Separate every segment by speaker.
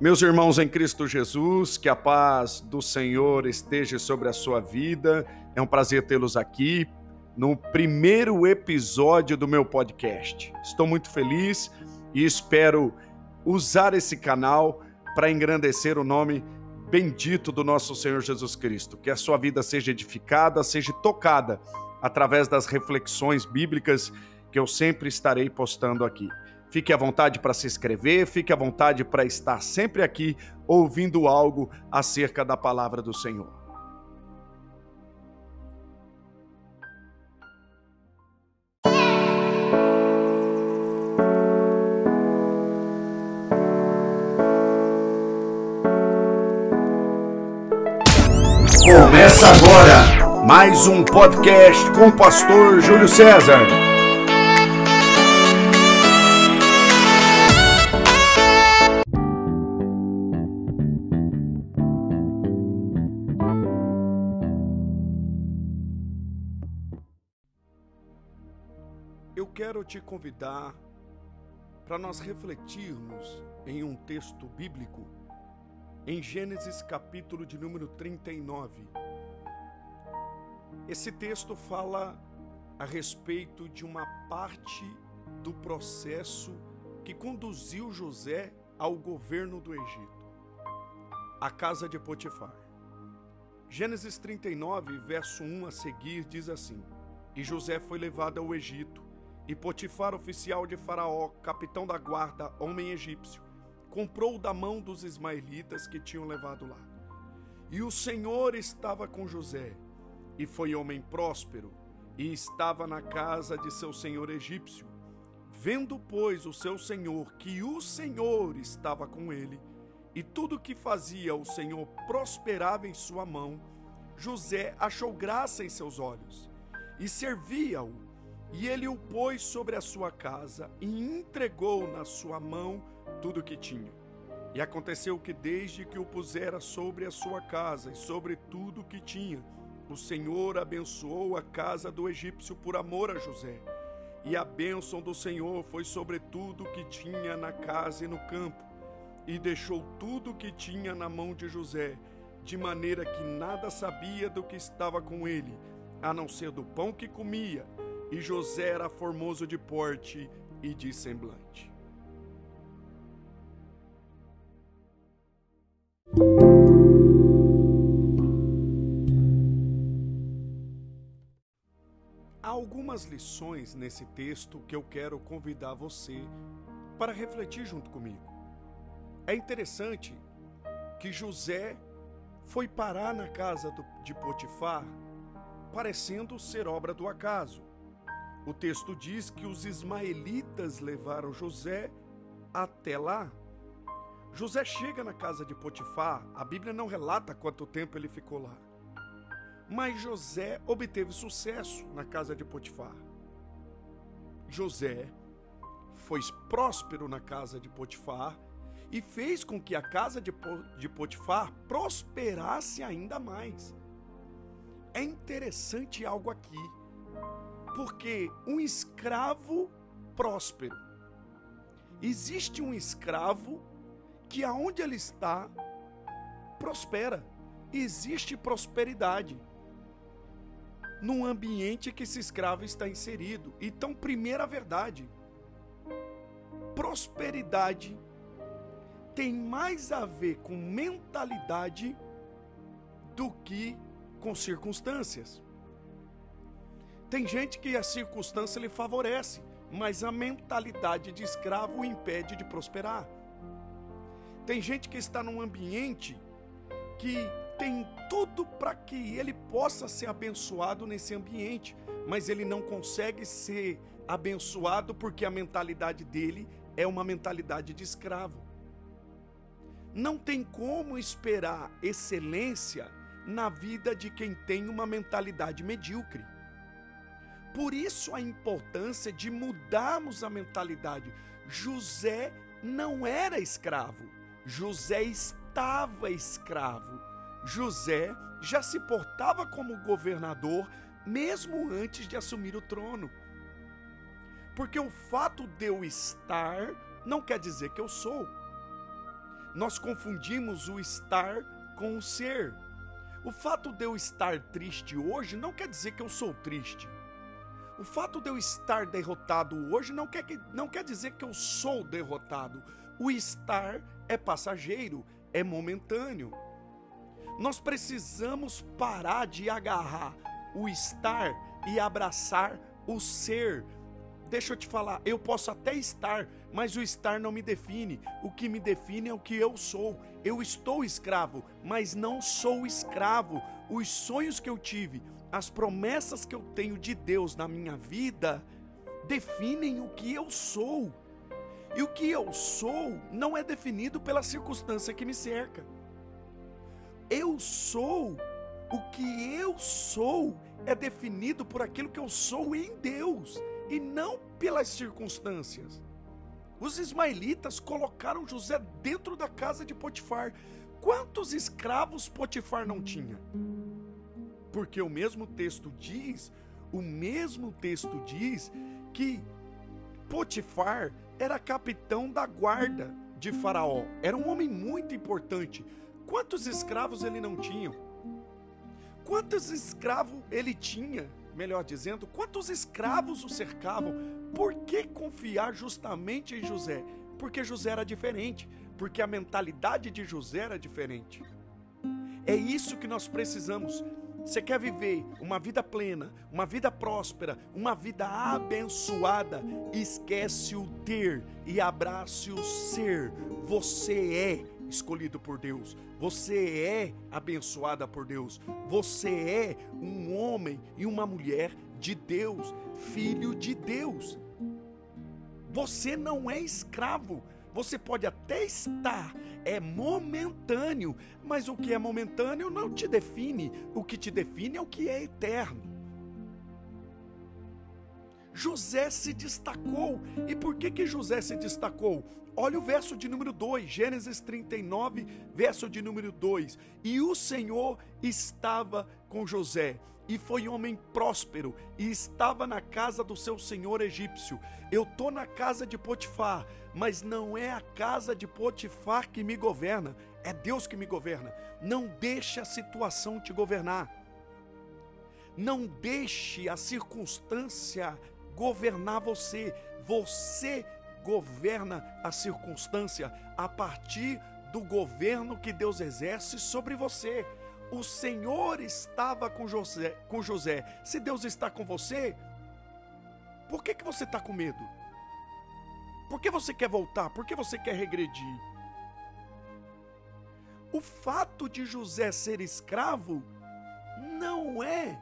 Speaker 1: Meus irmãos em Cristo Jesus, que a paz do Senhor esteja sobre a sua vida. É um prazer tê-los aqui no primeiro episódio do meu podcast. Estou muito feliz e espero usar esse canal para engrandecer o nome bendito do nosso Senhor Jesus Cristo. Que a sua vida seja edificada, seja tocada através das reflexões bíblicas que eu sempre estarei postando aqui. Fique à vontade para se inscrever, fique à vontade para estar sempre aqui ouvindo algo acerca da palavra do Senhor. Começa agora mais um podcast com o pastor Júlio César. Quero te convidar para nós refletirmos em um texto bíblico em Gênesis capítulo de número 39. Esse texto fala a respeito de uma parte do processo que conduziu José ao governo do Egito, a casa de Potifar. Gênesis 39, verso 1 a seguir, diz assim: E José foi levado ao Egito e Potifar, oficial de Faraó, capitão da guarda, homem egípcio, comprou da mão dos ismaelitas que tinham levado lá. E o Senhor estava com José, e foi homem próspero, e estava na casa de seu senhor egípcio. Vendo, pois, o seu senhor que o Senhor estava com ele, e tudo que fazia o Senhor prosperava em sua mão, José achou graça em seus olhos, e servia-o e ele o pôs sobre a sua casa e entregou na sua mão tudo o que tinha. E aconteceu que desde que o pusera sobre a sua casa e sobre tudo o que tinha, o Senhor abençoou a casa do egípcio por amor a José. E a bênção do Senhor foi sobre tudo o que tinha na casa e no campo. E deixou tudo o que tinha na mão de José, de maneira que nada sabia do que estava com ele, a não ser do pão que comia e José era formoso de porte e de semblante. Há algumas lições nesse texto que eu quero convidar você para refletir junto comigo. É interessante que José foi parar na casa de Potifar parecendo ser obra do acaso. O texto diz que os ismaelitas levaram José até lá. José chega na casa de Potifar, a Bíblia não relata quanto tempo ele ficou lá. Mas José obteve sucesso na casa de Potifar. José foi próspero na casa de Potifar e fez com que a casa de Potifar prosperasse ainda mais. É interessante algo aqui porque um escravo próspero. Existe um escravo que aonde ele está prospera. Existe prosperidade num ambiente que esse escravo está inserido. Então, primeira verdade, prosperidade tem mais a ver com mentalidade do que com circunstâncias. Tem gente que a circunstância lhe favorece, mas a mentalidade de escravo o impede de prosperar. Tem gente que está num ambiente que tem tudo para que ele possa ser abençoado nesse ambiente, mas ele não consegue ser abençoado porque a mentalidade dele é uma mentalidade de escravo. Não tem como esperar excelência na vida de quem tem uma mentalidade medíocre. Por isso a importância de mudarmos a mentalidade. José não era escravo, José estava escravo. José já se portava como governador mesmo antes de assumir o trono. Porque o fato de eu estar não quer dizer que eu sou. nós confundimos o estar com o ser. O fato de eu estar triste hoje não quer dizer que eu sou triste. O fato de eu estar derrotado hoje não quer, não quer dizer que eu sou derrotado. O estar é passageiro, é momentâneo. Nós precisamos parar de agarrar o estar e abraçar o ser. Deixa eu te falar, eu posso até estar, mas o estar não me define. O que me define é o que eu sou. Eu estou escravo, mas não sou escravo. Os sonhos que eu tive, as promessas que eu tenho de Deus na minha vida, definem o que eu sou. E o que eu sou não é definido pela circunstância que me cerca. Eu sou, o que eu sou é definido por aquilo que eu sou em Deus e não pelas circunstâncias. Os ismaelitas colocaram José dentro da casa de Potifar. Quantos escravos Potifar não tinha? Porque o mesmo texto diz, o mesmo texto diz que Potifar era capitão da guarda de Faraó. Era um homem muito importante. Quantos escravos ele não tinha? Quantos escravos ele tinha? Melhor dizendo, quantos escravos o cercavam? Por que confiar justamente em José? Porque José era diferente, porque a mentalidade de José era diferente. É isso que nós precisamos você quer viver uma vida plena, uma vida próspera, uma vida abençoada? Esquece o ter e abrace o ser. Você é escolhido por Deus. Você é abençoada por Deus. Você é um homem e uma mulher de Deus, filho de Deus. Você não é escravo. Você pode até estar, é momentâneo, mas o que é momentâneo não te define. O que te define é o que é eterno. José se destacou. E por que que José se destacou? Olha o verso de número 2, Gênesis 39, verso de número 2. E o Senhor estava com José e foi homem próspero e estava na casa do seu senhor egípcio. Eu tô na casa de Potifar, mas não é a casa de Potifar que me governa, é Deus que me governa. Não deixe a situação te governar. Não deixe a circunstância governar você. Você governa a circunstância a partir do governo que Deus exerce sobre você o Senhor estava com José, com José. Se Deus está com você, por que, que você está com medo? Por que você quer voltar? Por que você quer regredir? O fato de José ser escravo não é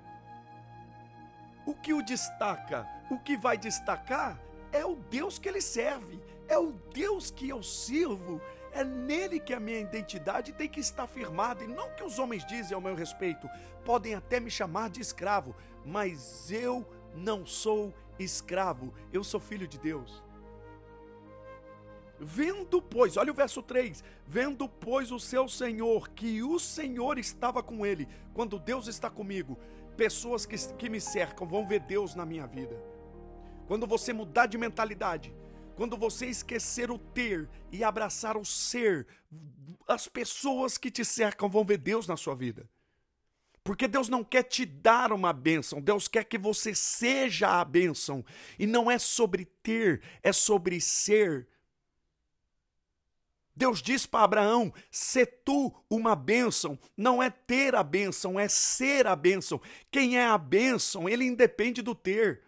Speaker 1: o que o destaca. O que vai destacar é o Deus que ele serve, é o Deus que eu sirvo, é nele que a minha identidade tem que estar firmada, e não que os homens dizem ao meu respeito. Podem até me chamar de escravo, mas eu não sou escravo, eu sou filho de Deus. Vendo, pois, olha o verso 3: Vendo, pois, o seu Senhor, que o Senhor estava com ele, quando Deus está comigo, pessoas que, que me cercam vão ver Deus na minha vida. Quando você mudar de mentalidade, quando você esquecer o ter e abraçar o ser, as pessoas que te cercam vão ver Deus na sua vida. Porque Deus não quer te dar uma bênção, Deus quer que você seja a bênção. E não é sobre ter, é sobre ser. Deus diz para Abraão: ser tu uma bênção, não é ter a bênção, é ser a bênção. Quem é a bênção, ele independe do ter.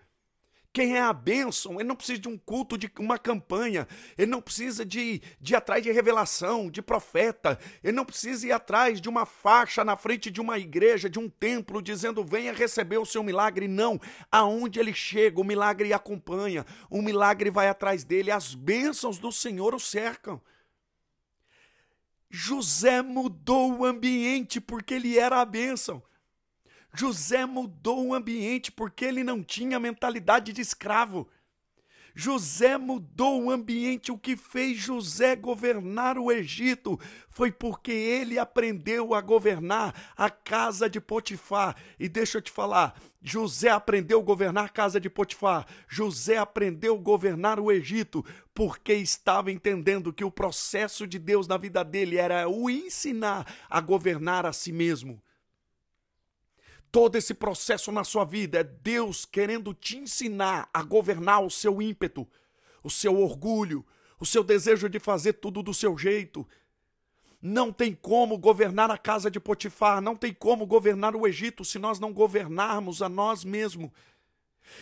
Speaker 1: Quem é a bênção, ele não precisa de um culto, de uma campanha, ele não precisa de, de ir atrás de revelação, de profeta, ele não precisa ir atrás de uma faixa na frente de uma igreja, de um templo, dizendo venha receber o seu milagre. Não, aonde ele chega, o milagre acompanha, o milagre vai atrás dele, as bênçãos do Senhor o cercam. José mudou o ambiente porque ele era a bênção. José mudou o ambiente porque ele não tinha mentalidade de escravo. José mudou o ambiente. O que fez José governar o Egito foi porque ele aprendeu a governar a casa de Potifar. E deixa eu te falar, José aprendeu a governar a casa de Potifar. José aprendeu a governar o Egito porque estava entendendo que o processo de Deus na vida dele era o ensinar a governar a si mesmo. Todo esse processo na sua vida é Deus querendo te ensinar a governar o seu ímpeto, o seu orgulho, o seu desejo de fazer tudo do seu jeito. Não tem como governar a casa de Potifar, não tem como governar o Egito se nós não governarmos a nós mesmos.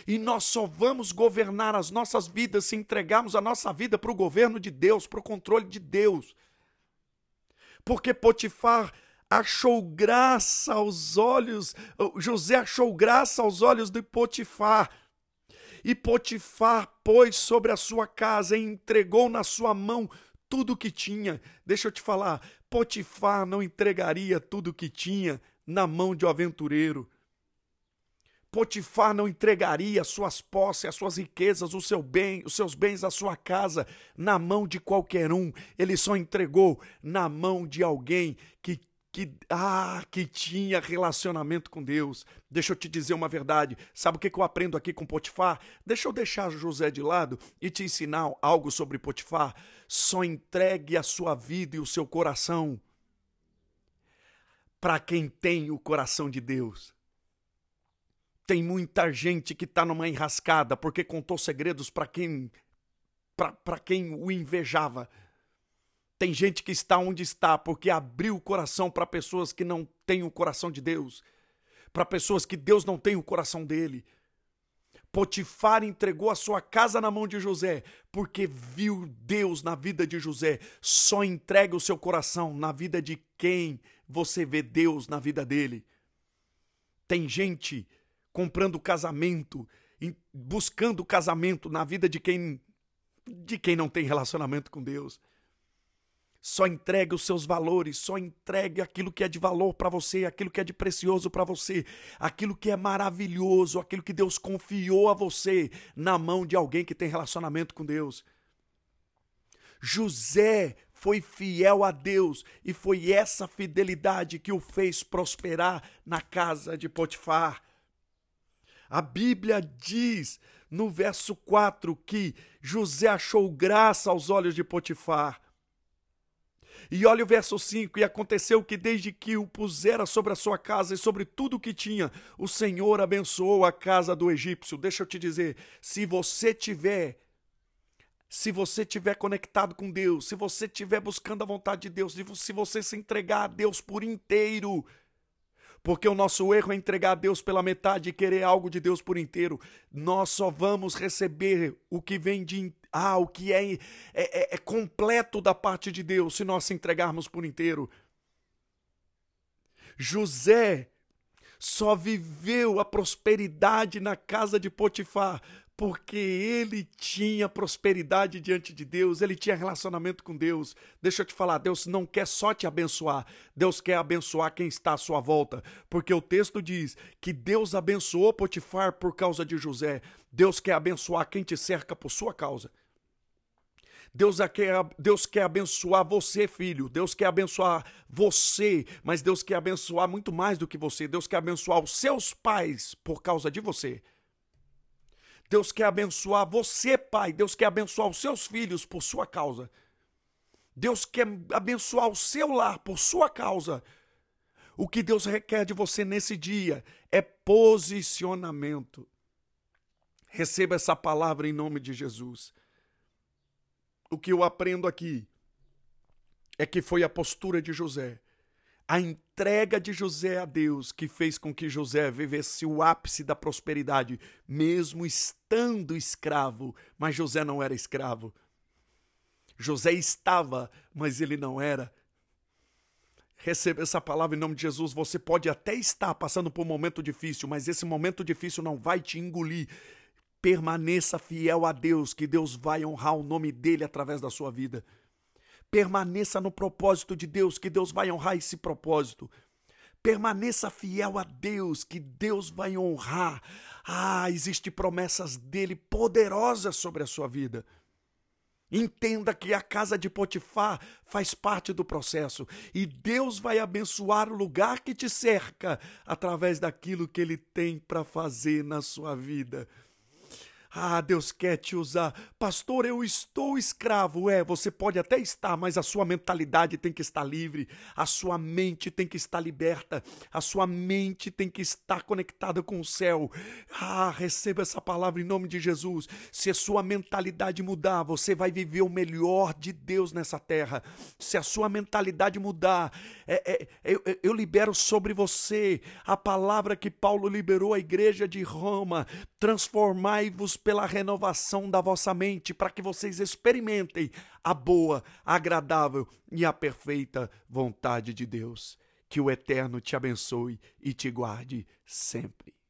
Speaker 1: E nós só vamos governar as nossas vidas se entregarmos a nossa vida para o governo de Deus, para o controle de Deus. Porque Potifar achou graça aos olhos, José achou graça aos olhos de Potifar. E Potifar pôs sobre a sua casa e entregou na sua mão tudo o que tinha. Deixa eu te falar, Potifar não entregaria tudo o que tinha na mão de um aventureiro. Potifar não entregaria suas posses, as suas riquezas, o seu bem, os seus bens, a sua casa na mão de qualquer um. Ele só entregou na mão de alguém que que ah, que tinha relacionamento com Deus. Deixa eu te dizer uma verdade. Sabe o que, eu aprendo aqui com Potifar? Deixa eu deixar José de lado e te ensinar algo sobre Potifar. Só entregue a sua vida e o seu coração para quem tem o coração de Deus. Tem muita gente que está numa enrascada porque contou segredos para quem para quem o invejava tem gente que está onde está porque abriu o coração para pessoas que não têm o coração de Deus, para pessoas que Deus não tem o coração dele. Potifar entregou a sua casa na mão de José, porque viu Deus na vida de José. Só entregue o seu coração na vida de quem você vê Deus na vida dele. Tem gente comprando casamento, buscando casamento na vida de quem de quem não tem relacionamento com Deus. Só entregue os seus valores, só entregue aquilo que é de valor para você, aquilo que é de precioso para você, aquilo que é maravilhoso, aquilo que Deus confiou a você na mão de alguém que tem relacionamento com Deus. José foi fiel a Deus e foi essa fidelidade que o fez prosperar na casa de Potifar. A Bíblia diz no verso 4 que José achou graça aos olhos de Potifar. E olha o verso 5: E aconteceu que desde que o pusera sobre a sua casa e sobre tudo o que tinha, o Senhor abençoou a casa do egípcio. Deixa eu te dizer, se você tiver se você tiver conectado com Deus, se você estiver buscando a vontade de Deus, se você se entregar a Deus por inteiro, porque o nosso erro é entregar a Deus pela metade e querer algo de Deus por inteiro. Nós só vamos receber o que vem de ah, o que é, é, é, é completo da parte de Deus se nós se entregarmos por inteiro. José só viveu a prosperidade na casa de Potifar porque ele tinha prosperidade diante de Deus, ele tinha relacionamento com Deus. Deixa eu te falar, Deus não quer só te abençoar, Deus quer abençoar quem está à sua volta, porque o texto diz que Deus abençoou Potifar por causa de José. Deus quer abençoar quem te cerca por sua causa. Deus quer, Deus quer abençoar você, filho. Deus quer abençoar você, mas Deus quer abençoar muito mais do que você. Deus quer abençoar os seus pais por causa de você. Deus quer abençoar você, pai. Deus quer abençoar os seus filhos por sua causa. Deus quer abençoar o seu lar por sua causa. O que Deus requer de você nesse dia é posicionamento. Receba essa palavra em nome de Jesus o que eu aprendo aqui é que foi a postura de José, a entrega de José a Deus que fez com que José vivesse o ápice da prosperidade, mesmo estando escravo. Mas José não era escravo. José estava, mas ele não era. Receba essa palavra em nome de Jesus. Você pode até estar passando por um momento difícil, mas esse momento difícil não vai te engolir Permaneça fiel a Deus, que Deus vai honrar o nome dele através da sua vida. Permaneça no propósito de Deus, que Deus vai honrar esse propósito. Permaneça fiel a Deus, que Deus vai honrar. Ah, existem promessas dele poderosas sobre a sua vida. Entenda que a casa de Potifar faz parte do processo e Deus vai abençoar o lugar que te cerca através daquilo que ele tem para fazer na sua vida. Ah, Deus quer te usar. Pastor, eu estou escravo. É, você pode até estar, mas a sua mentalidade tem que estar livre, a sua mente tem que estar liberta, a sua mente tem que estar conectada com o céu. Ah, receba essa palavra em nome de Jesus. Se a sua mentalidade mudar, você vai viver o melhor de Deus nessa terra. Se a sua mentalidade mudar, é, é, eu, eu libero sobre você a palavra que Paulo liberou à igreja de Roma: transformai-vos pela renovação da vossa mente, para que vocês experimentem a boa, agradável e a perfeita vontade de Deus. Que o Eterno te abençoe e te guarde sempre.